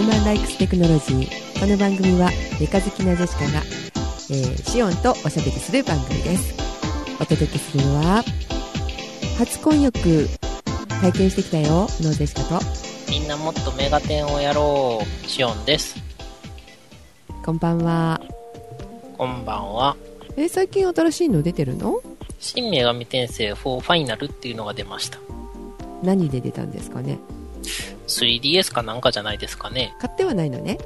ーマンライクステクノロジー。この番組はメカ好きなジェシカが、えー、シオンとおしゃべりする番組です。お届けするのは初婚浴体験してきたよのジェシカと。みんなもっとメガテンをやろうシオンです。こんばんは。こんばんは。え最近新しいの出てるの？新女神転生4ファイナルっていうのが出ました。何で出たんですかね？3DS かなんかじゃないですかね。買ってはないのね、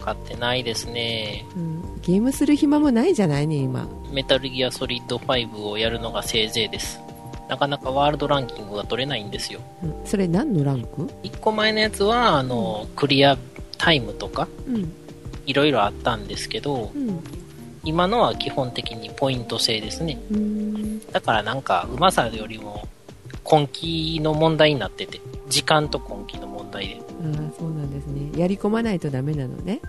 買ってないですね。うん、ゲームする暇もないじゃないね今。メタルギアソリッド5をやるのがせいぜいです。なかなかワールドランキングが取れないんですよ。うん。それ何のランク？1個前のやつはあの、クリアタイムとかうん。いろいろあったんですけどうん。今のは基本的にポイント制ですね。だからなんかうまさよりも根気の問題になってて時間と根気の問題で。ああそうなんですね。やり込まないとダメなのね。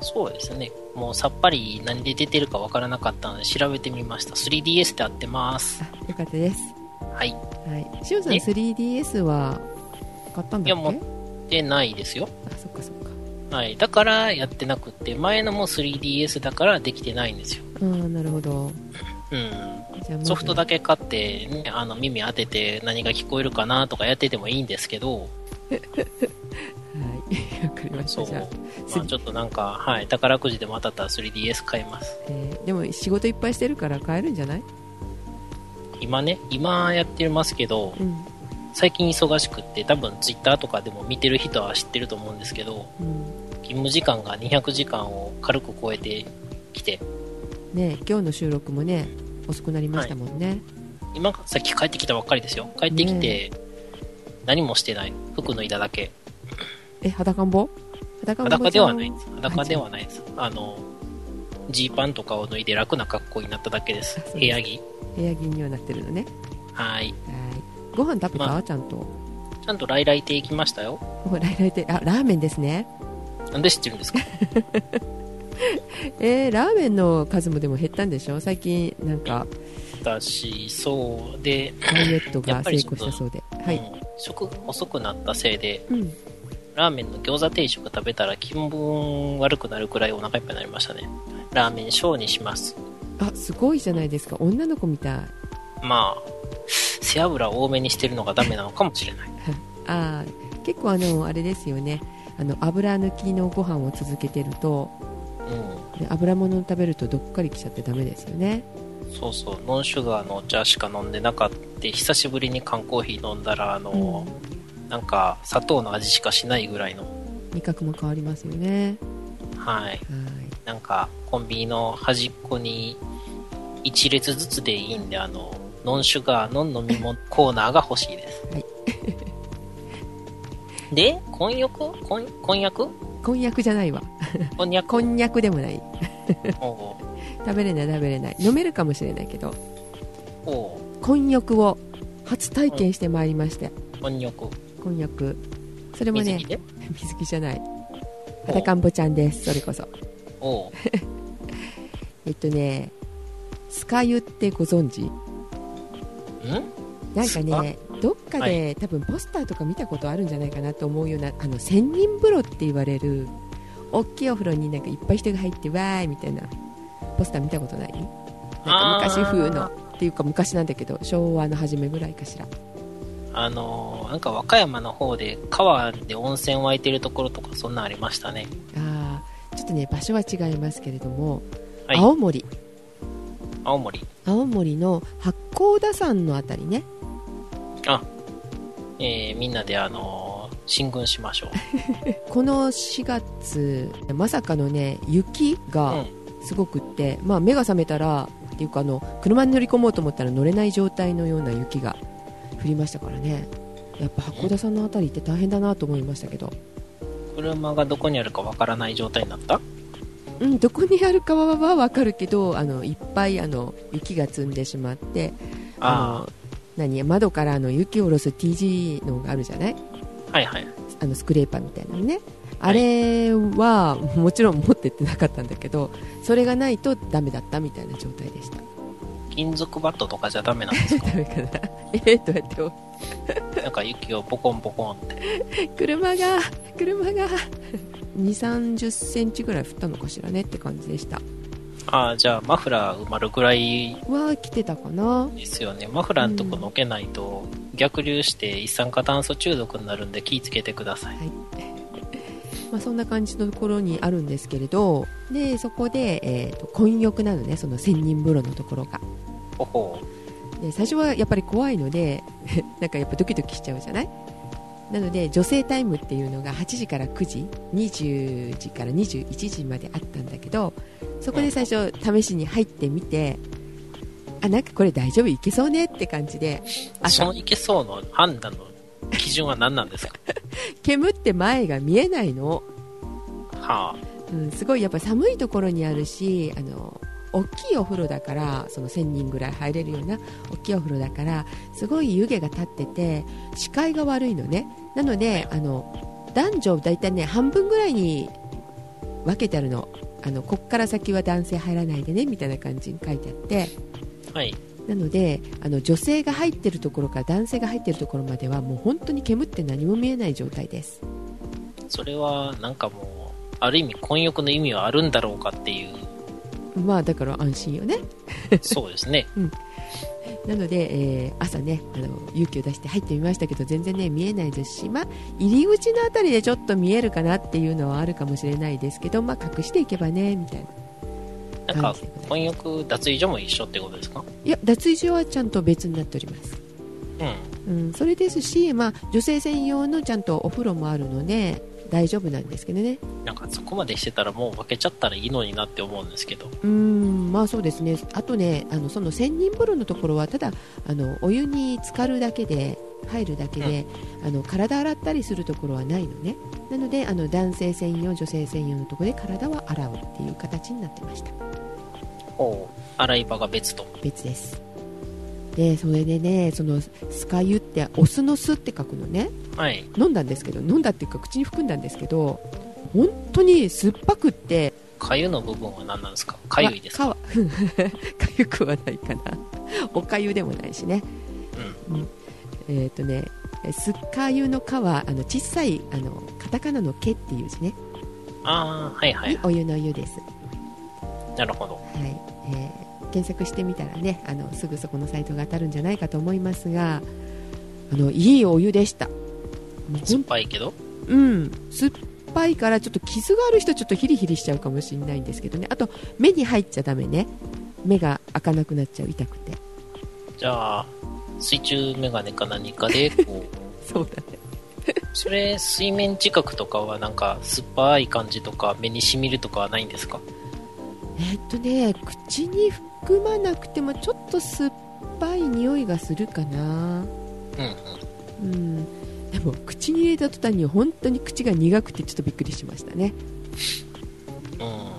そうですね。もうさっぱり何で出てるかわからなかったので調べてみました。3DS で合ってます。あよかったです。はい。はい。しさんね。3DS は買ったんだっけ？いやもでないですよ。あそっかそっか。はい。だからやってなくって前のも 3DS だからできてないんですよ。ああなるほどうん。ソフトだけ買って、ね、あの耳当てて何が聞こえるかなとかやっててもいいんですけど。はい。わかりました。じゃあ、まあ、ちょっとなんか、はい、宝くじでも当たったら 3DS 買います。えーでも仕事いっぱいしてるから買えるんじゃない？今ね今やってますけどうん。最近忙しくって多分 Twitter とかでも見てる人は知ってると思うんですけどうん。勤務時間が200時間を軽く超えてきてね今日の収録もね遅くなりましたもんね、今さっき帰ってきたばっかりですよ。帰ってきて何もしてない。服脱いだだけ。え裸んぼ？裸んぼ裸ではないちです。裸ではないです。あのジーパンとかを脱いで楽な格好になっただけです。部屋着。部屋着にはなってるのね。はい。はい。ご飯食べた、まあ。ちゃんと。ちゃんと来来亭行きましたよ。お来来てあラーメンですね。なんで知ってるんですか？えー、ラーメンの数もでも減ったんでしょ？最近なんか。だしそうで、ダイエットやが成功したそうで。はい、うん食が遅くなったせいでうん、ラーメンの餃子定食食べたら気分悪くなるくらいお腹いっぱいになりましたね。ラーメン小にします。あすごいじゃないですか。女の子みたい。まあ背脂多めにしてるのがダメなのかもしれない。あー結構あのあれですよね。あの油抜きのご飯を続けてるとうん。で油物を食べるとどっかりきちゃってダメですよね。そうそう。ノンシュガーのお茶しか飲んでなかった。久しぶりに缶コーヒー飲んだらあの、なんか砂糖の味しかしないぐらいの。味覚も変わりますよね。はい。はい。なんかコンビニの端っこに1列ずつでいいんであのノンシュガーの飲み物コーナーが欲しいです、はいで婚約？婚婚約？こんにゃくじゃないわ。こんにゃくこんにゃくでもない。おう。食べれない食べれない。飲めるかもしれないけどおう。こんにゃくを初体験してまいりまして。こんにゃくこんにゃくそれもね水着じゃない。裸んぼちゃんですそれこそ。おう。えっとねスカユってご存知？ん？なんかねどっかで、多分ポスターとか見たことあるんじゃないかなと思うようなあの千人風呂って言われる大きいお風呂になんかいっぱい人が入ってわーいみたいなポスター見たことない？なんか昔風のっていうか昔なんだけど昭和の初めぐらいかしら。あのーなんか和歌山の方で川で温泉湧いてるところとかそんなんありましたね。あーちょっとね場所は違いますけれども、はい。青森。青森。青森の八甲田山のあたりねあ。えーみんなであのー進軍しましょ この4月まさかのね雪う、がうん、すごくって、まあ、目が覚めたらっていうかあの車に乗り込もうと思ったら乗れない状態のような雪が降りましたからね。やっぱ函館さんのあたりって大変だなと思いましたけど、車がどこにあるかわからない状態になった？うん、どこにあるかは分かるけどあのいっぱいあの雪が積んでしまってあの何窓からあの雪を下ろす T g のがあるじゃない？あはいはい。あのスクレーパーみたいなのね。あれはもちろん持ってってなかったんだけどそれがないとダメだったみたいな状態でした。金属バットとかじゃダメなんですか？ダメかな。えー、どうやって？なんか雪をポコンポコンって。車が車が2 3 0センチぐらい降ったのかしらねって感じでしたああ、じゃあマフラー埋まるぐらいは来てたかな。ですよね。マフラーのとこのけないと、逆流して一酸化炭素中毒になるんで気をつけてください。はい。まあ、そんな感じのところにあるんですけれどでそこで、えーと混浴なのねその千人風呂のところが。ほほで最初はやっぱり怖いので なんかやっぱドキドキしちゃうじゃない？なので女性タイムっていうのが8時から9時20時から21時まであったんだけどそこで最初試しに入ってみてあなんかこれ大丈夫？いけそうねって感じで朝。そのいけそうの判断の基準は何なんですか？煙って前が見えないの、はうん、すごいやっぱ寒いところにあるしあの大きいお風呂だからその1000人ぐらい入れるような大きいお風呂だからすごい湯気が立ってて視界が悪いのねなのであの男女大体ね半分ぐらいに分けてあるのあのこっから先は男性入らないでねみたいな感じに書いてあってあ。はい。なのであの女性が入ってるところから男性が入ってるところまではもう本当に煙って何も見えない状態ですそれはなんかもう、ある意味混浴の意味はあるんだろうかっていう、まあだから安心よね。そうですね。なので、えー朝ねあの勇気を出して入ってみましたけど全然ね見えないですし、まあ、入り口のあたりでちょっと見えるかなっていうのはあるかもしれないですけど、まあ、隠していけばねみたいな。なんか混浴脱衣所も一緒ってことですか？いや脱衣所はちゃんと別になっております、うん。うん、それですし、まあ、女性専用のちゃんとお風呂もあるので大丈夫なんですけどね。なんかそこまでしてたらもう分けちゃったらいいのになって思うんですけど。うーん。まあそうですね。あとねあのその千人風呂のところはただあのお湯に浸かるだけで入るだけで、あの体洗ったりするところはないのね。なのであの男性専用女性専用のところで体は洗うっていう形になってました。ほう。洗い場が別と。別ですでそれでねそのスカユってオスの巣って書くのね。はい。飲んだんですけど飲んだっていうか口に含んだんですけど本当に酸っぱくって。かゆの部分は何なんですか？かゆいですか？かかゆくはないかな。おかゆでもないしね。うん。えっ、とねすっかゆの「か」はあの小さいあのカタカナの「け」っていう字ね、ああ、はいはい。にお湯の湯です、なるほど。はい。えー検索してみたらねあのすぐそこのサイトが当たるんじゃないかと思いますがあのいいお湯でした。酸っんぱいけど？うん。酸っぱいからちょっと傷がある人はちょっとヒリヒリしちゃうかもしれないんですけどね。あと目に入っちゃダメね。目が開かなくなっちゃう痛くて。じゃあ、水中メガネか何かで、こう、そうだね。それ、水面近くとかはなんか酸っぱい感じとか目に染みるとかはないんですか？えっとね口に含まなくてもちょっと酸っぱい匂いがするかな。うんうん。うん。でも口に入れた途端に本当に口が苦くてちょっとびっくりしましたね。うん。は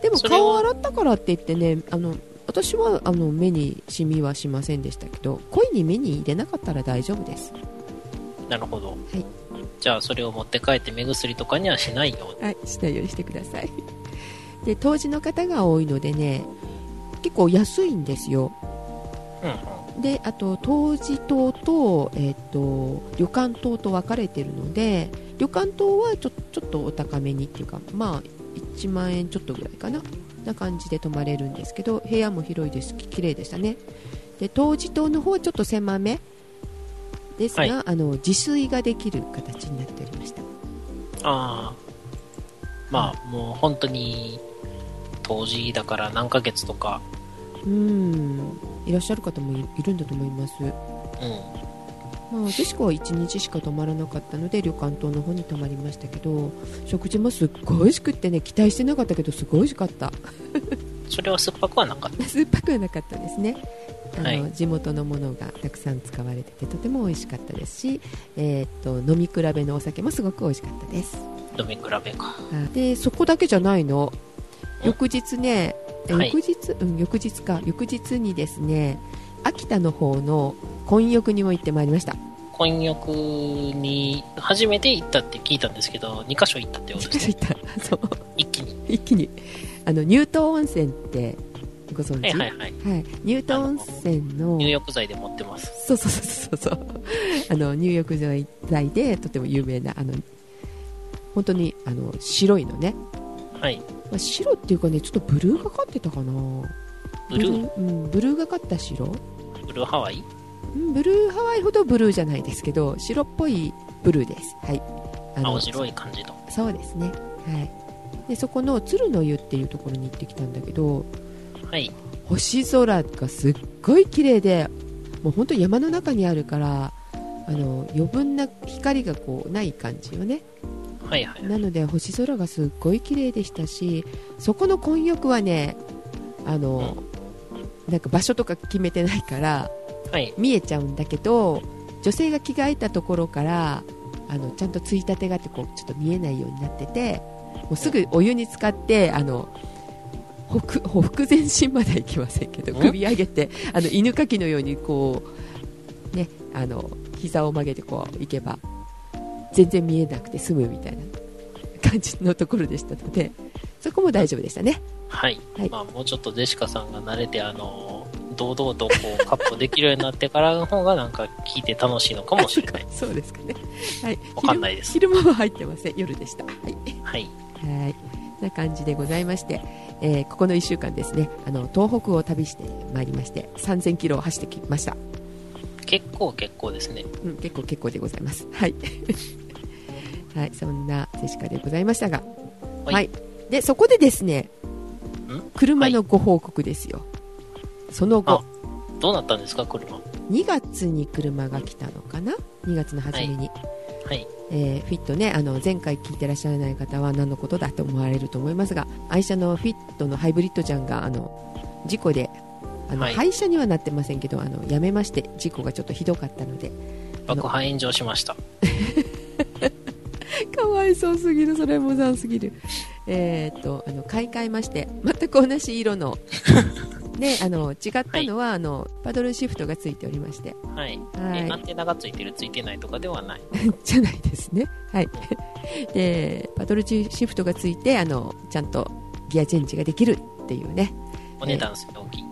い。でも顔洗ったからって言ってねあの私はあの目にシミはしませんでしたけど恋に目に入れなかったら大丈夫です。なるほど。い。じゃあ、それを持って帰って目薬とかにはしないように。はい。しないようにしてくださいで当時の方が多いのでね結構安いんですようんうん。であと当時島と,、えー、と旅館島と分かれてるので旅館島はちょちょっとお高めにっていうかまあ1万円ちょっとぐらいかなな感じで泊まれるんですけど部屋も広いですき綺麗でしたねで当時島の方はちょっと狭めですが、はいあの自炊ができる形になっておりましたああ。まあ、もう本当に、当時だから何ヶ月とか、うん。いらっしゃる方もいいるんだと思います。うん。まあ、ジェシカは1日しか泊まらなかったので旅館島の方に泊まりましたけど食事もすっごい美味しくってね期待してなかったけどすごい美味しかった。それは酸っぱくはなかった。酸っぱくはなかったですね。あの、はい。地元のものがたくさん使われててとても美味しかったですし、えーっと飲み比べのお酒もすごく美味しかったです。飲み比べか。でそこだけじゃないの。ん翌日ね、えはい。翌日、うん、翌日か。翌日にですね秋田の方の混浴にも行ってまいりました。混浴に初めて行ったって聞いたんですけど、2箇所行ったってことですね。そう。一気に。一気に。あの乳頭温泉ってご存知、はいはいはい。はい、ニュート温泉の入浴剤で持ってます。そうそうそうそうそう。あの入浴剤でとても有名なあの本当にあの白いのね、はい。まあ、白っていうかねちょっとブルーがかってたかな。ブルー？うん、ブルーがかった白、ブルーハワイ？うん、ブルーハワイほどブルーじゃないですけど白っぽいブルーです。はい。あ青白い感じの。そうですね。はい。でそこの鶴の湯っていうところに行ってきたんだけどはい。星空がすっごい綺麗でもう本当山の中にあるからあの余分な光がこうない感じよねはいはい。なので星空がすっごい綺麗でしたしそこの混浴はねあの、なんか場所とか決めてないからはい。見えちゃうんだけど女性が着替えたところからあのちゃんとついたてがあってこうちょっと見えないようになっててもうすぐお湯に浸かってあのほふほふ前進までは行きませんけどん？首上げてあの犬かきのようにこうねあの膝を曲げてこう行けば全然見えなくて済むみたいな感じのところでしたのでそこも大丈夫でしたね。はい。はいまあ、もうちょっとジェシカさんが慣れて、あの、堂々とこう、カップできるようになってからの方が、なんか聞いて楽しいのかもしれない。そうですかね。はい。わかんないです昼昼間は入ってません。夜でした。はい。はい。はい。な感じでございまして、えーここの1週間ですね、あの東北を旅してまいりまして、3000キロを走ってきました。結構結構ですね。うん、結構結構でございます。はい。はい、そんなジェシカでございましたが、は、はいいでそこでですねん、車のご報告ですよ。その後あ、どうなったんですか、車？2月に車が来たのかな ?2 月の初めに。はい。えーフィットねあの前回聞いてらっしゃらない方は何のことだと思われると思いますが愛車のフィットのハイブリッドちゃんがあの事故であの、はい廃車にはなってませんけどあのやめまして事故がちょっとひどかったので爆破炎上しました。かわいそうすぎるそれもざんすぎるえーっとあの買い替えまして全く同じ色の であの違ったのは、あのパドルシフトがついておりましてはい。はいえアンテナがついてる、ついてないとかではない。じゃないですね。はい。で、パドルシフトがついて、あの、ちゃんとギアチェンジができるっていうね。お値段すごい大きい。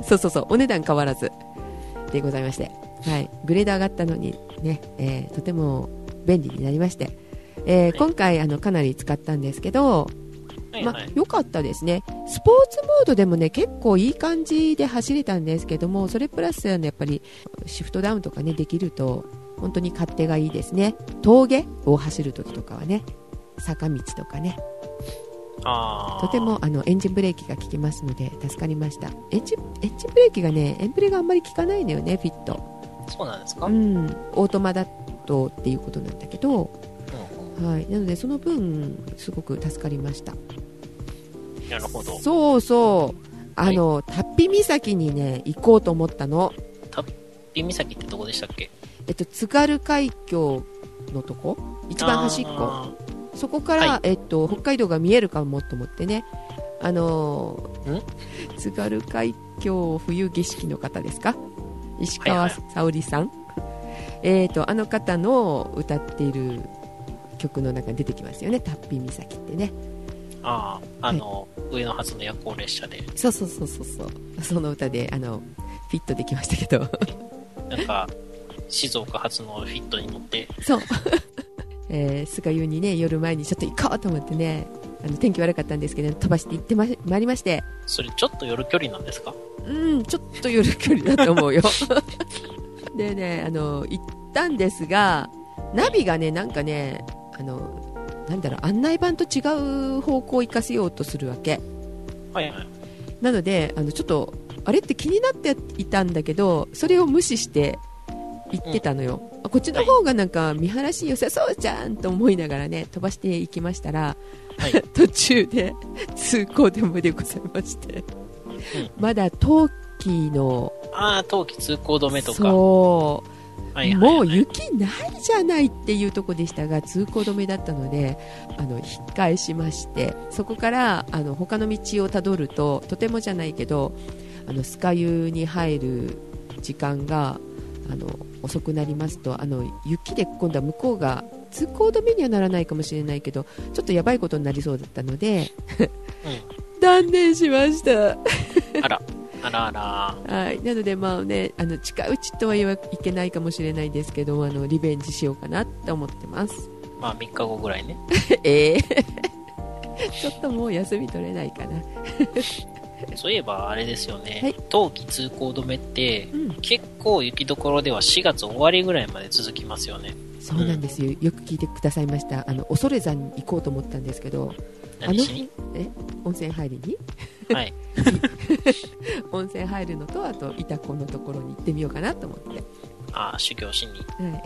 そうそうそう、お値段変わらずでございまして。はい。グレード上がったのにね、えーとても便利になりまして。えーはい。今回あのかなり使ったんですけど、まはいはい。良かったですね、スポーツモードでもね結構いい感じで走れたんですけども、それプラス、あのやっぱりシフトダウンとかねできると本当に勝手がいいですね、峠を走るときとかはね、坂道とかね、とてもあのエンジンブレーキが効きますので助かりました、エンジンエンジンブレーキがね、エンブレがあんまり効かないのよね、フィット、そうなんですか、ううんん、オートマだとっていうことなんだけど、はい、なのでその分、すごく助かりました。なるほど。そうそう。あの、タッピ岬にね行こうと思ったの、ピン岬ってどこでしたっけ？えっと、津軽海峡のとこ？一番端っこ。あそこから、はい。えっと、北海道が見えるかもと思ってね。あのー津軽海峡冬景色の方ですか？石川はい。沙織さん、えっとあの方の歌っている曲の中に出てきますよね。タッピ岬ってね。ーあー、あの、上野発の夜行列車で、そうそうそうそうそう。その歌であのフィットできましたけど。なんか、静岡発のフィットに乗って、そう。えー、菅湯にね、夜前にちょっと行こうと思ってね、あの天気悪かったんですけど、飛ばして行ってままいりまして、それちょっと夜距離なんですか？うん、ちょっと夜距離だと思うよ。でね、あの、行ったんですが、ナビがね、なんかね、あの、なんだろう、案内板と違う方向を行かせようとするわけ。はいはい。なので、あの、ちょっと、あれって気になっていたんだけど、それを無視して行ってたのよ。あこっちの方がなんか見晴らし良さそうじゃんと思いながらね、飛ばしていきましたら、はい。途中で通行止めでございまして、うんまだ冬季の、ああ、冬季通行止めとか。そう、はいはいはい、もう雪ないじゃないっていうとこでしたが通行止めだったのであの引っ返しましてそこからあの他の道をたどるととてもじゃないけどあのスカユに入る時間があの遅くなりますとあの雪で今度は向こうが通行止めにはならないかもしれないけどちょっとやばいことになりそうだったのでうん。断念しました。あら、あらあら。はい、なので、まあね、あの近いうちとは言わいけないかもしれないですけどあのリベンジしようかなって思ってます。まあ3日後ぐらいね。ええ ちょっともう休み取れないかな。そういえばあれですよね、はい。冬季通行止めって、うん。結構雪どころでは4月終わりぐらいまで続きますよね。そうなんですよ。よく聞いてくださいました。あの恐山に行こうと思ったんですけどあのえ？温泉入りに？はい。温泉入るのとあと板子のところに行ってみようかなと思って。ああ、修行しに。はい、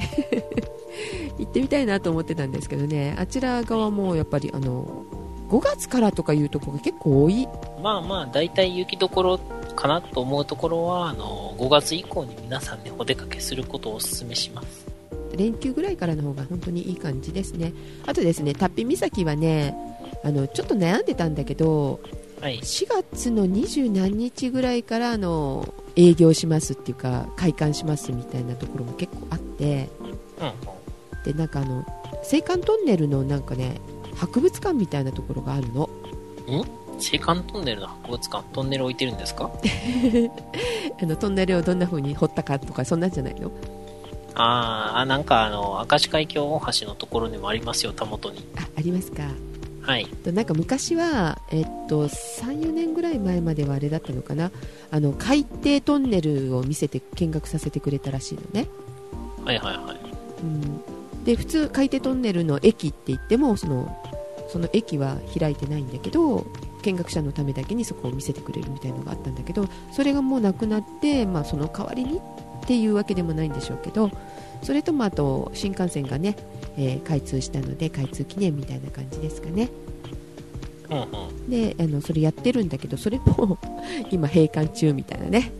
行ってみたいなと思ってたんですけどね。あちら側もやっぱりあの5月からとかいうところが結構多い？まあまあ、大体雪どころかなと思うところは、あの、5月以降に皆さんでお出かけすることをお勧めします。連休ぐらいからの方が本当にいい感じですね。あとですねタッピ岬はねあのちょっと悩んでたんだけどはい。4月の二十何日ぐらいからあの営業しますっていうか開館しますみたいなところも結構あってうんうん。でなんかあの青函トンネルのなんかね博物館みたいなところがあるの青函トンネルの博物館、トンネル置いてるんですか？あのトンネルをどんな風に掘ったかとかそんなんじゃないの？あーあ、なんかあの、明石海峡大橋のところにもありますよ、たもとに。あありますかはい。となんか昔は、えっと、34年ぐらい前まではあれだったのかなあの海底トンネルを見せて見学させてくれたらしいのね、はいはいはい。うん、で普通海底トンネルの駅って言ってもそのその駅は開いてないんだけど見学者のためだけにそこを見せてくれるみたいなのがあったんだけどそれがもうなくなって、まあ、その代わりにっていうわけでもないんでしょうけどそれともあと新幹線がね、えー開通したので開通記念みたいな感じですかね。うんうん。であのそれやってるんだけどそれも 今閉館中みたいなね。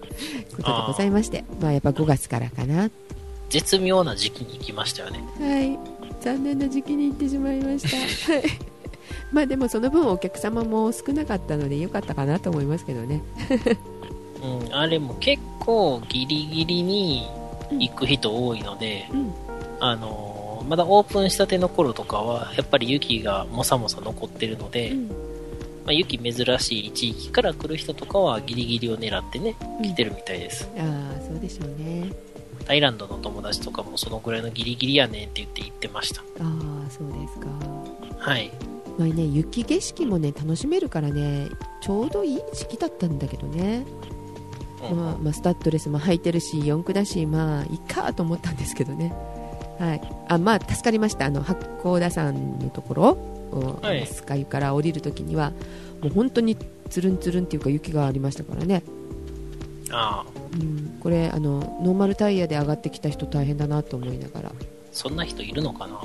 ことでございまして。まあやっぱ5月からかな。絶妙な時期に行きましたよね。はい。残念な時期に行ってしまいました。はい。まあでもその分お客様も少なかったので良かったかなと思いますけどね。うん、あれも結構ギリギリに行く人多いので、うん。あのーまだオープンしたての頃とかは、やっぱり雪がもさもさ残ってるので、うん。まあ、雪珍しい地域から来る人とかはギリギリを狙ってね、来てるみたいです。ああそうでしょうね。タイランドの友達とかもそのぐらいのギリギリやねんって言って言ってました。ああそうですか。はい。まあね雪景色もね楽しめるからねちょうどいい時期だったんだけどね。うんまあ、まあスタッドレスも履いてるし四駆だしまあいいかと思ったんですけどね。はい。あまあ助かりました。あの八甲田山のところをはい。スカイから降りるときにはもう本当につるんつるんっていうか雪がありましたからね、ああ、うん、これあのノーマルタイヤで上がってきた人大変だなと思いながら。そんな人いるのかな？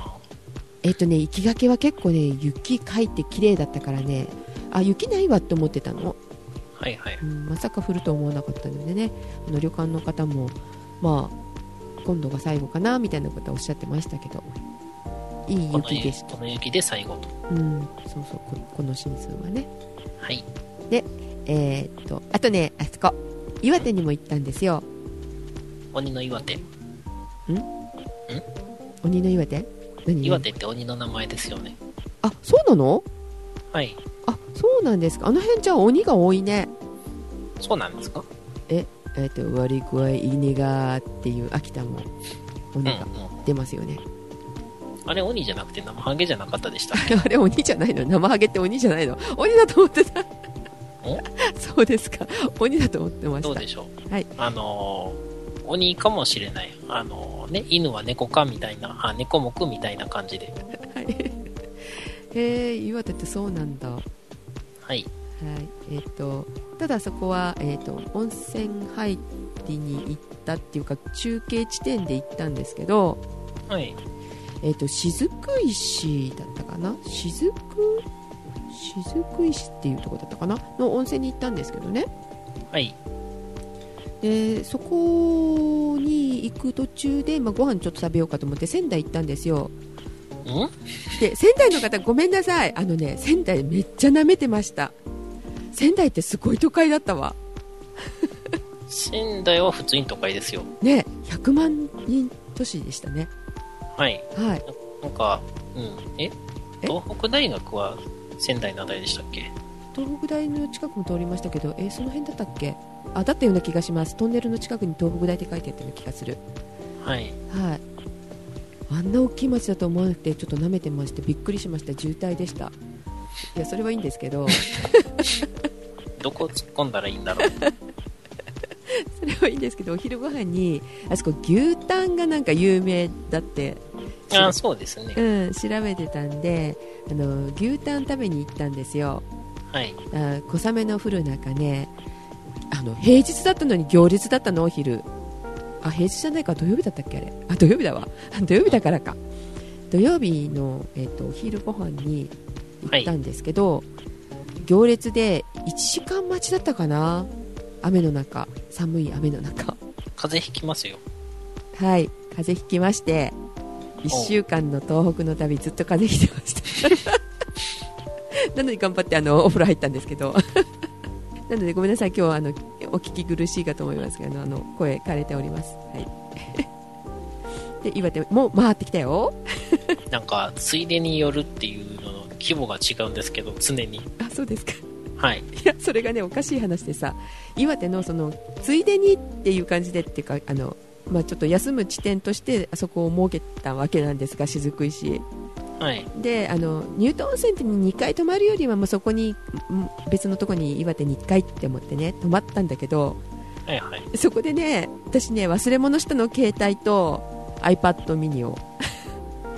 えっとね行きがけは結構ね雪かいて綺麗だったからね。あ雪ないわって思ってたのはいはい。うん、まさか降ると思わなかったのでね。あの旅館の方も、まあ、今度が最後かなみたいなことはおっしゃってましたけど。いい雪景色。この雪で最後と。うん、そうそうここのシーズンはね。はい。えーっとあとねあそこ。岩手にも行ったんですよ。鬼の岩手。鬼の岩手？何？岩手って鬼の名前ですよね。あそうなの？はい。あそうなんですか。あの辺じゃあ鬼が多いね。そうなんですか？えーっと割り声いにがっていう秋田も。鬼がうんうん。出ますよね、あれ鬼じゃなくて生ハゲじゃなかったでした あれ鬼じゃないの？生ハゲって鬼じゃないの？鬼だと思ってた。そうですか。鬼だと思ってました。どうでしょう？はい。あのー鬼かもしれない。あのーね、犬は猫かみたいな、あ、猫目みたいな感じで。はいへえ岩手ってそうなんだ。はい。はい。えっ、とただそこは、えー、と温泉入りに行ったっていうか中継地点で行ったんですけどはい。えっ、と雫石だったかな？雫雫石っていうところだったかな？の温泉に行ったんですけどね。はい。でそこに行く途中で、まあ、ご飯ちょっと食べようかと思って仙台行ったんですよ。んで仙台の方ごめんなさい。あのね仙台めっちゃ舐めてました。仙台ってすごい都会だったわ。仙台は普通に都会ですよ。ね100万人都市でしたね。はい。はい。なんか、うん。え？え？東北大学は仙台のあたりでしたっけ？東北大の近くも通りましたけどえその辺だったっけ？あだったような気がします。トンネルの近くに東北大って書いてあったような気がする。はい。はいあんな大きい町だと思わなくてちょっと舐めてましてびっくりしました。渋滞でした。いやそれはいいんですけど。どこ突っ込んだらいいんだろう。それはいいんですけどお昼ご飯にあそこ牛タンがなんか有名だって。あそうですね。うん、調べてたんであの牛タン食べに行ったんですよ。はい。あ小雨の降る中ね。あの平日だったのに行列だったのお昼あ平日じゃないか土曜日だったっけあれ？あ 土曜日だわ。土曜日だからか。土曜日の、えっとお昼ご飯に行ったんですけど、行列で1時間待ちだったかな？雨の中。寒い雨の中。風邪ひきますよ。はい。風邪ひきまして1週間の東北の旅ずっと風邪ひいてました。なのに頑張ってあのお風呂入ったんですけど。なのでごめんなさい。今日はあのお聞き苦しいかと思いますけどあの声枯れております。はい。で岩手もう回ってきたよ。なんか、ついでによるっていうのの規模が違うんですけど、常に。あそうですか。はい。いやそれがねおかしい話でさ。岩手のそのついでにっていう感じでっていうかあの、まあ、ちょっと休む地点としてあそこを設けたわけなんですが雫石はい。であのニュートン温泉って2回泊まるよりはもうそこにん別のとこに岩手に1回って思ってね泊まったんだけどはいはい。そこでね私ね忘れ物したの携帯と iPad ミニを、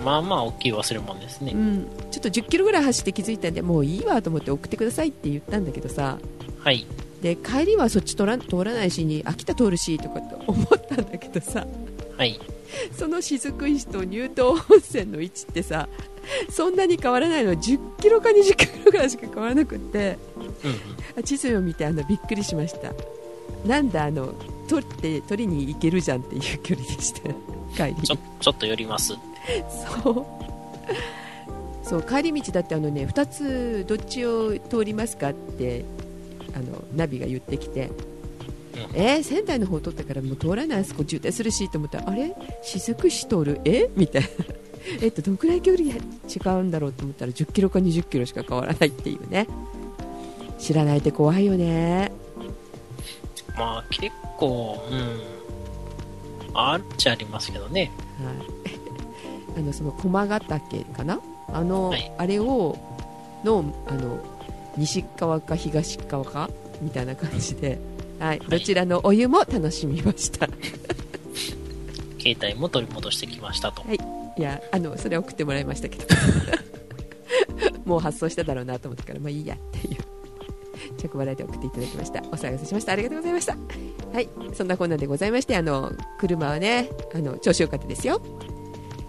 まあまあ大きい忘れ物ですねう。ん、ちょっと1 0キロぐらい走って気づいたんでもういいわと思って送ってくださいって言ったんだけどさはい。で帰りはそっち通ら通らないしに秋田通るしとかって思ったんだけどさはい。その雫石と乳頭温泉の位置ってさそんなに変わらないの。10キロか20キロぐらいしか変わらなくって。うんうん。地図を見てあのびっくりしました。なんだあの取って取りに行けるじゃんっていう距離でした。帰り。ちょ、ちょっと寄ります。そう。そう帰り道だってあのね2つどっちを通りますかってあのナビが言ってきて、うんえー仙台の方通ったからもう通らないあそこ渋滞するしと思ったらあれ？雫市通る？え？みたいな。えっとどのくらい距離が違うんだろうと思ったら10キロか20キロしか変わらないっていうね。知らないって怖いよね。まあ結構、うん。あっちゃありますけどね。はい、あのその駒ヶ岳かな？あの、はい。あれをのあの西側か東側か？みたいな感じで、はい、どちらのお湯も楽しみました。携帯も取り戻してきましたと。い。やあのそれは送ってもらいましたけど。もう発送しただろうなと思ったからまあいいやっていう着払いで送っていただきました。お騒がせしました。ありがとうございました。はい。そんなこんなんでございましてあの車はねあの調子良かったですよ。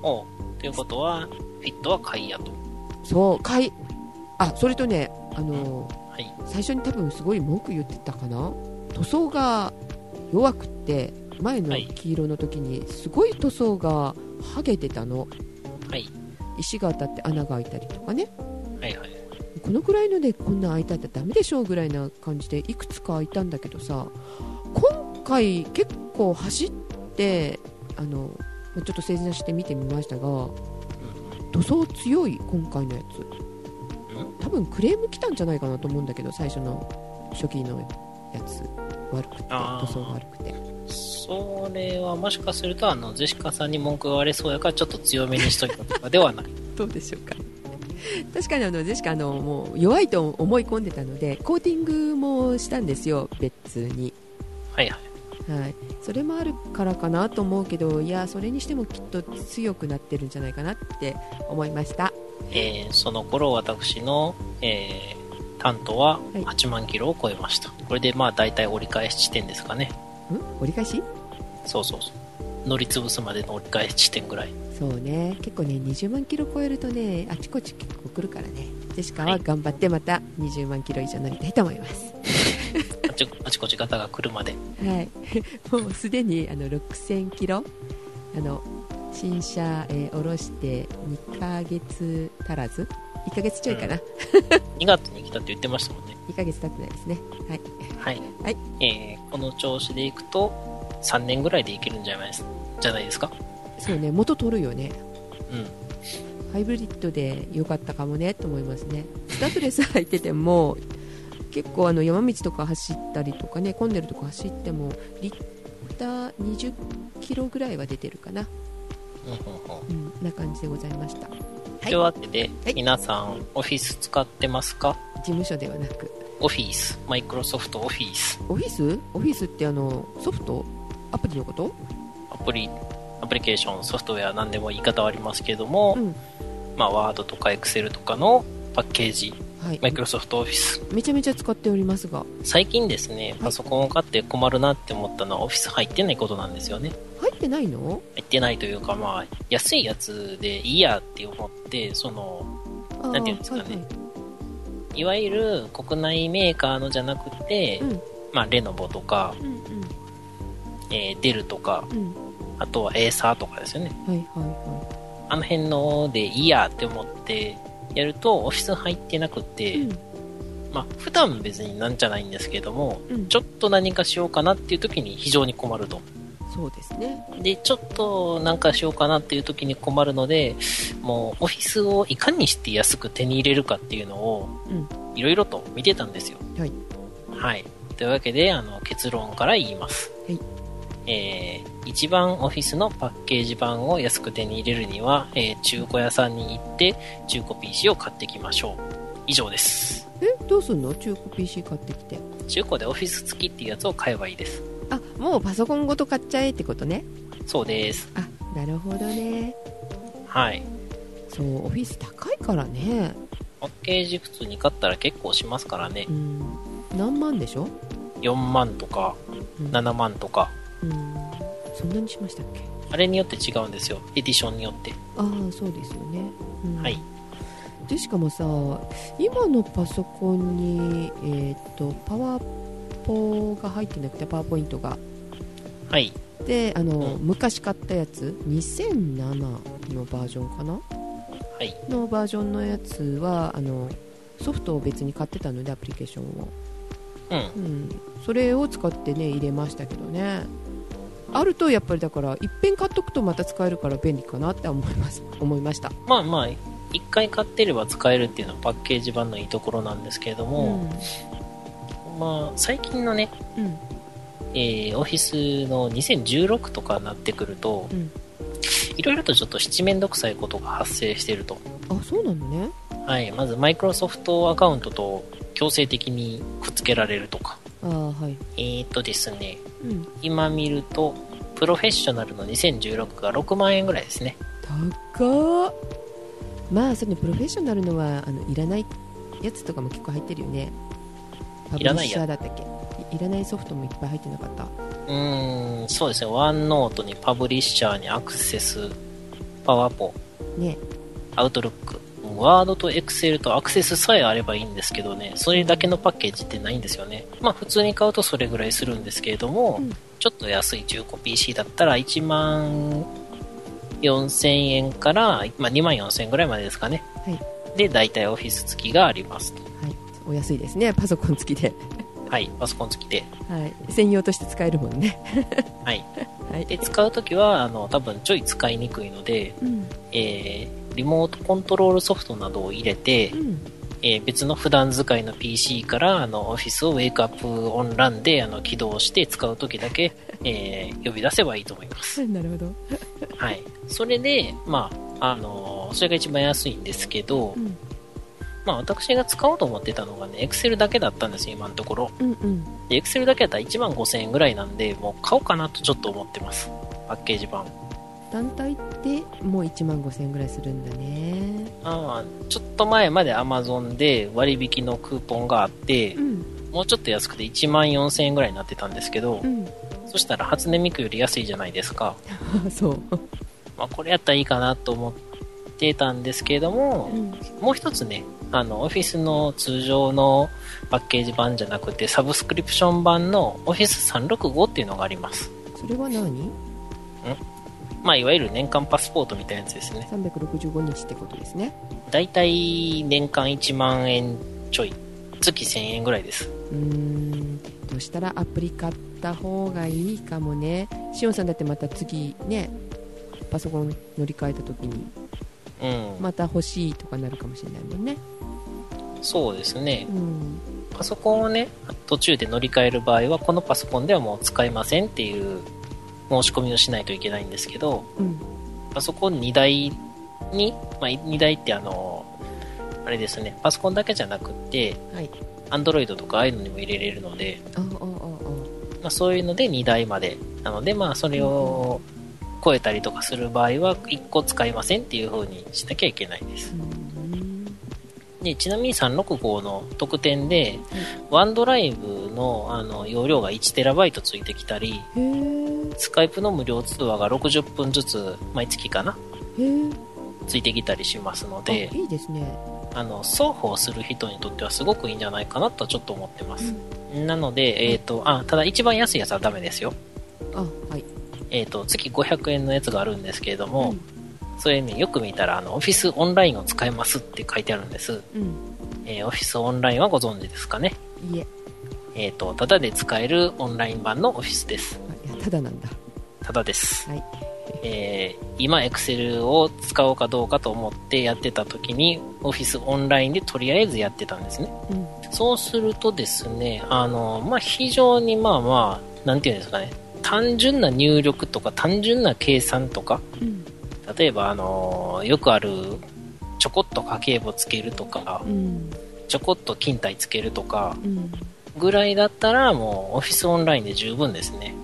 おう。ということは、フィットは買いやと。そう買いあそれとねあのはい。最初に多分すごい文句言ってたかな塗装が弱くって前の黄色の時にすごい塗装が剥げてたの。はい。石が当たって穴が開いたりとかね。はいはい。このぐらいのでこんな開いたってダメでしょうぐらいな感じでいくつか開いたんだけどさ今回結構走ってあのちょっと正座して見てみましたがうん。塗装強い今回のやつ。多分クレーム来たんじゃないかなと思うんだけど最初の初期のやつ悪くて塗装が悪くて。それはもしかすると、あの、ジェシカさんに文句が言われそうやから、ちょっと強めにしといたとかではない。どうでしょうか。確かにあのジェシカあのもう弱いと思い込んでたのでコーティングもしたんですよ別に。はいはい。はい、それもあるからかなと思うけどいやそれにしてもきっと強くなってるんじゃないかなって思いました。えーその頃私の、えー担当ははい8万キロを超えました。これでまあ大体折り返し地点ですかね。ん？折り返し？そうそうそう。乗り潰すまでの折り返し地点ぐらい。そうね結構ね20万キロ超えるとねあちこち結構来るからねジェシカははい頑張ってまた20万キロ以上乗りたいと思いますあち あちこち方が来るまで。はい もうすでにあの6000キロあの新車、えー下ろして2ヶ月足らず1ヶ月ちょいかな、2月に来たって言ってましたもんね。2ヶ月経ってないですね。はい。はい。はい。えーこの調子でいくと、3年ぐらいでいけるんじゃないですじゃないですか？そうね。元取るよね。うん。ハイブリッドで良かったかもねと思いますね。スタッドレス履いてても結構あの山道とか走ったりとかね混んでるとこ走ってもリッター20キロぐらいは出てるかな、うんうんうん。うん、な感じでございましたとい。うわけで、はい。皆さん、オフィス使ってますか？事務所ではなく。オフィス、マイクロソフトオフィス、オフィス？オフィスってあのソフト？アプリのこと？アプリ、アプリケーション、ソフトウェア、何でも言い方はありますけれども、うん。まあ、ワードとかエクセルとかのパッケージ、はい。マイクロソフトオフィス。めちゃめちゃ使っておりますが。最近ですね、パソコンを買って困るなって思ったのは、オフィス入ってないことなんですよね。入ってないの？入ってないというか、まあ、安いやつでいいやって思って、その、なんていうんですかね。はいい。わゆる国内メーカーのじゃなくて、はいうん。まあ、レノボとか、うんえーデルとか、うん。うんあとはエーサーとかですよね。はいはいはあの辺のでいいやって思ってやると、オフィス入ってなくて、いうん。まあ、普段別になんじゃないんですけども、うん。ちょっと何かしようかなっていう時に非常に困ると。そうですねで、ちょっとなんかしようかなっていう時に困るので、もうオフィスをいかにして安く手に入れるかっていうのをうんいろいろと見てたんですよ。はいはい。というわけで、あの、結論から言います。はいえー、一番オフィスのパッケージ版を安く手に入れるには、えー中古屋さんに行って、中古 PC を買ってきましょう。以上です。えどうすんの？中古 PC 買ってきて中古でオフィス付きっていうやつを買えばいいです。あもうパソコンごと買っちゃえってことねそうです。あなるほどねはい。そうオフィス高いからねパッケージ普通に買ったら結構しますからねう。ん何万でしょ？4万とかうん7万とか。うんそんなにしましたっけ？あれによって違うんですよ。エディションによって。ああそうですよね、うんはい。でしかもさ今のパソコンにえっ、とパワーポが入ってなくてパワーポイントが。はい。であの、うん。昔買ったやつ2007のバージョンかな？はい。のバージョンのやつはあのソフトを別に買ってたのでアプリケーションを、うん。うん、それを使ってね入れましたけどね。あるとやっぱりだからいっぺん買っとくとまた使えるから便利かなって思います。思いました。まあまあ、一回買ってれば使えるっていうのはパッケージ版のいいところなんですけれども、まあ、最近のね、うんうんえーオフィスの2016とかになってくると、うんいろいろとちょっと七面倒くさいことが発生していると。あそうなのねはい。まず、マイクロソフトアカウントと強制的にくっつけられるとか。ああはいえーっとですね、うん今見ると、プロフェッショナルの2016が6万円ぐらいですね。高っまあそのプロフェッショナルのはあのいらないやつとかも結構入ってるよねパブリッシャーだったっけ？いいらないソフトもいっぱい入ってなかった？うーん、そうですね。ワンノートにパブリッシャーにアクセス、パワポ、ねアウトルック。ワードとエクセルとアクセスさえあればいいんですけどね、それだけのパッケージってないんですよね。まあ普通に買うとそれぐらいするんですけれども、うんちょっと安い中古 PC だったら1万4000円から、まあ、2万4000円ぐらいまでですかね。はいで、大体オフィス付きがありますと。はいお安いですねパソコン付きで、はい、パソコン付きで。はい、専用として使えるもんねはい。はいで、使うときは、あの、多分ちょい使いにくいので、うんえーリモートコントロールソフトなどを入れて、うんえー別の普段使いの PC からあのオフィスをウェイクアップオンランであの起動して使うときだけ、えー呼び出せばいいと思います。なるほど、はい。それで、まあ、あのーそれが一番安いんですけど、うん、まあ私が使おうと思ってたのがね、Excel だけだったんですよ、今のところ。うんうんで、Excel だけだったら1万5000円ぐらいなんで、もう買おうかなとちょっと思ってます。パッケージ版。団体ってもう1万5000円ぐらいするんだねあーちょっと前まで Amazon で割引のクーポンがあってう、んもうちょっと安くて1万4000円ぐらいになってたんですけど、うんそしたら初音ミクより安いじゃないですか。あ そう、まあこれやったらいいかなと思ってたんですけれども、うん、もう一つね、あの、オフィスの通常のパッケージ版じゃなくて、サブスクリプション版の Office365 っていうのがあります。それは何？まあ、いわゆる年間パスポートみたいなやつですね。365日ってことですねだいたい年間1万円ちょい。月1000円ぐらいです。うーんそしたらアプリ買った方がいいかもねしおんさんだってまた次ねパソコン乗り換えた時にうん。また欲しいとかなるかもしれないもんねそうですねう。んパソコンをね、途中で乗り換える場合は、このパソコンではもう使えませんっていう申し込みをしないといけないんですけど、うんパソコン2台に、まあ、2台ってあの、あれですね、パソコンだけじゃなくって、はい。Android とかああいうのにも入れれるので、まあ、そういうので2台まで。なので、まあ、それを超えたりとかする場合は、1個使いませんっていう風にしなきゃいけないです。うんで、ちなみに365の特典で、ワンドライブのあの容量が 1TB ついてきたり、スカイプの無料通話が60分ずつ毎月かなついてきたりしますのあで、いいですね。あの、双方する人にとってはすごくいいんじゃないかなとちょっと思ってます。なので、えっ、と、あ、ただ一番安いやつはダメですよ。あはい。えっ、と、月500円のやつがあるんですけれども、うんそれね、よく見たら、あの、オフィスオンラインを使えますって書いてあるんです。うんえーオフィスオンラインはご存知ですかね？いええっ、と、ただで使えるオンライン版のオフィスです。あいやただなんだただです。はいえー今、Excel を使おうかどうかと思ってやってた時に、オフィスオンラインでとりあえずやってたんですね。うんそうするとですね、あの、まあ、非常にまあまあ、なんていうんですかね、単純な入力とか単純な計算とか、うん例えばあの、よくある、ちょこっと家計簿つけるとかう、んちょこっと勤怠つけるとか、うんぐらいだったらもうオフィスオンラインで十分ですね。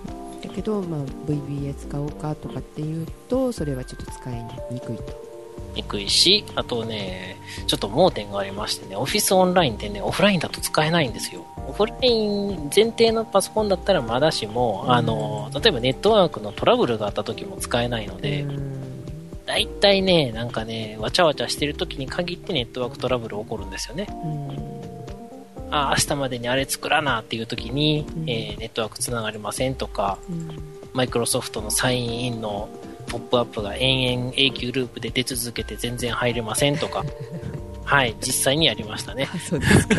だけど、まあ、VBA 使おうかとかっていうとそれはちょっと使いにくいとにくいし、あとね、ちょっと盲点がありましてね、オフィスオンラインってね、オフラインだと使えないんですよ。オフライン前提のパソコンだったらまだしも、うんあの、例えばネットワークのトラブルがあった時も使えないので、うんだいたいね、なんかね、わちゃわちゃしてる時に限ってネットワークトラブル起こるんですよね。うんあ、明日までにあれ作らなっていう時に、うんえーネットワーク繋がりませんとか、うんマイクロソフトのサインインのポップアップが延々永久ループで出続けて全然入れませんとか、はい、実際にやりましたね。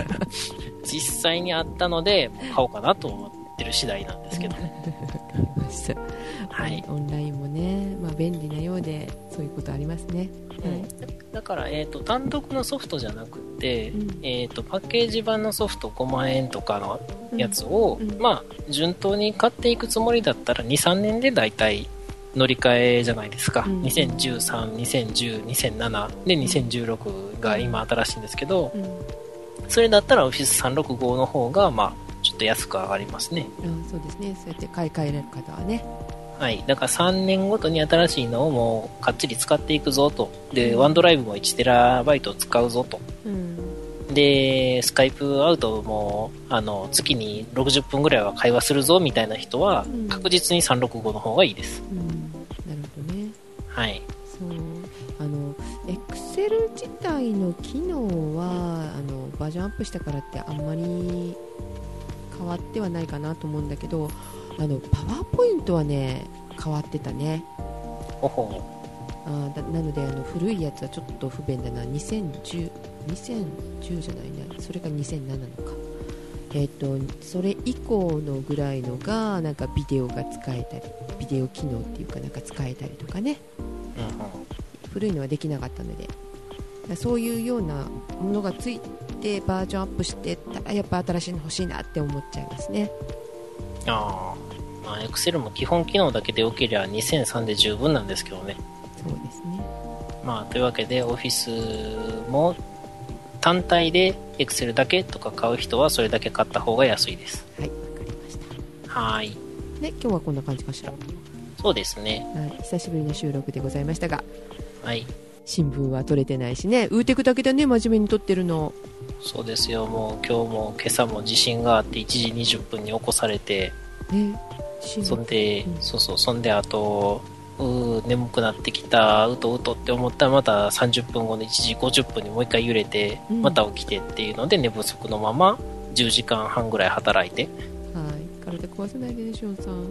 実際にあったので、買おうかなと思ってる次第なんですけど。わかりましたはい。オンラインもね、まあ、便利なようでそういうことありますね。はい。だから、えっ、と、単独のソフトじゃなくて、うん。えっ、と、パッケージ版のソフト5万円とかのやつを、うん。うん。まあ、順当に買っていくつもりだったら、2、3年で大体乗り換えじゃないですか。うん。2013、2010、2007で2016が今新しいんですけど、うん。それだったら Office365 の方が、まあ、ちょっと安く上がりますね。あそうですね。そうやって買い替えられる方はねはい。だから3年ごとに新しいのをもうかっちり使っていくぞと。で、うんワンドライブも 1TB 使うぞと。うんで、スカイプアウトも、あの、月に60分ぐらいは会話するぞみたいな人はうん、確実に365の方がいいです。うんなるほどねはい。そうあの Excel 自体の機能はあのバージョンアップしたからってあんまり変わってはないかなと思うんだけどあのパワーポイントはね変わってたね。ほほあなのであの古いやつはちょっと不便だな。2010 2010じゃないね。それが2007のか。えっ、とそれ以降のぐらいのがなんかビデオが使えたりビデオ機能っていうかなんか使えたりとかね。うんうん。古いのはできなかったので。そういうようなものがついてバージョンアップしてたらやっぱ新しいの欲しいなって思っちゃいますね。ああ。まあ、Excel も基本機能だけで良ければ2003で十分なんですけどね。そうですねまあ、というわけで、Office も単体で Excel だけとか買う人はそれだけ買った方が安いです。はいわかりましたはーい。で今日はこんな感じかしら、はそうですね。い、久しぶりの収録でございましたがはい。新聞は取れてないしねウーテクだけだね真面目に撮ってるのそうですよ。もう今日も今朝も地震があって1時20分に起こされて、ねそんで、うん。そうそう、そんであと、うー眠くなってきた、うとうとって思ったらまた30分後の1時50分にもう一回揺れて、うん。また起きてっていうので寝不足のまま10時間半ぐらい働いて、はい。体壊さないでねしおんさん、うん、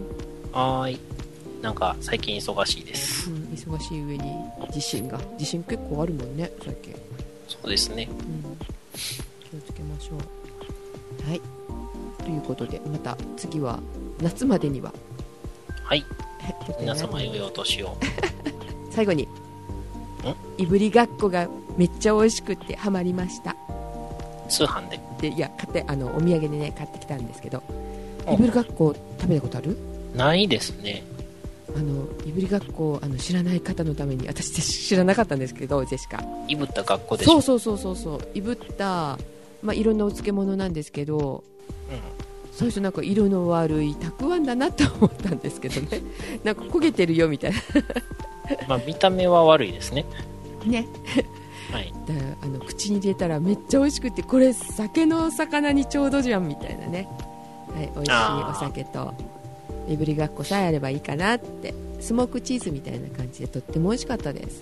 はーい。なんか最近忙しいです。忙しい上に地震が地震結構あるもんね最近そうですね。うん。気をつけましょう。はい。ということでまた次は夏までには。はい。皆様良いお年を。最後に。いぶりがっこがめっちゃ美味しくってハマりました。通販で。でいや買ってあのお土産でね買ってきたんですけど。あいぶりがっこ食べたことある？ないですね。あのいぶりがっこあの知らない方のために私知らなかったんですけどジェシカ。いぶった学校でしょ。そうそうそうそうそう。いぶった、まあ、いろんなお漬物なんですけどうん最初なんか色の悪いたくあんだなと思ったんですけどね。なんか焦げてるよみたいまあ、見た目は悪いですね。なね。はい。だあの口に入れたらめっちゃ美味しくてこれ酒の魚にちょうどじゃんみたいなね、はい、美味しいお酒といぶりがっこさえあればいいかなって。スモークチーズみたいな感じでとっても美味しかったです。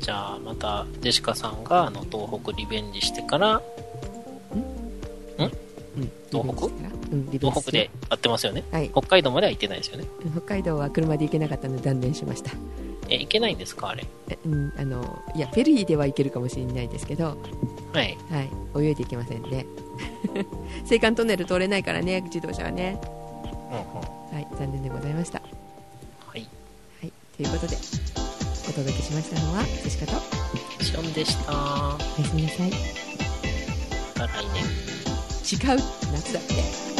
じゃあ、また、ジェシカさんが、あの、東北リベンジしてから、うん。東北？うんリベンジ東北で会ってますよね。はい北海道までは行ってないですよね。北海道は車で行けなかったので断念しましたえ、行けないんですかあれ？えうん、あのいやフェリーでは行けるかもしれないですけど、はい。はい、泳いで行けませんね 青函トンネル通れないからね自動車はね、うんうん。はい、残念でございました、はい。はい、ということでお届けしましたのはジェシカとシオンでした。おやすみなさい違うまた来年。夏だって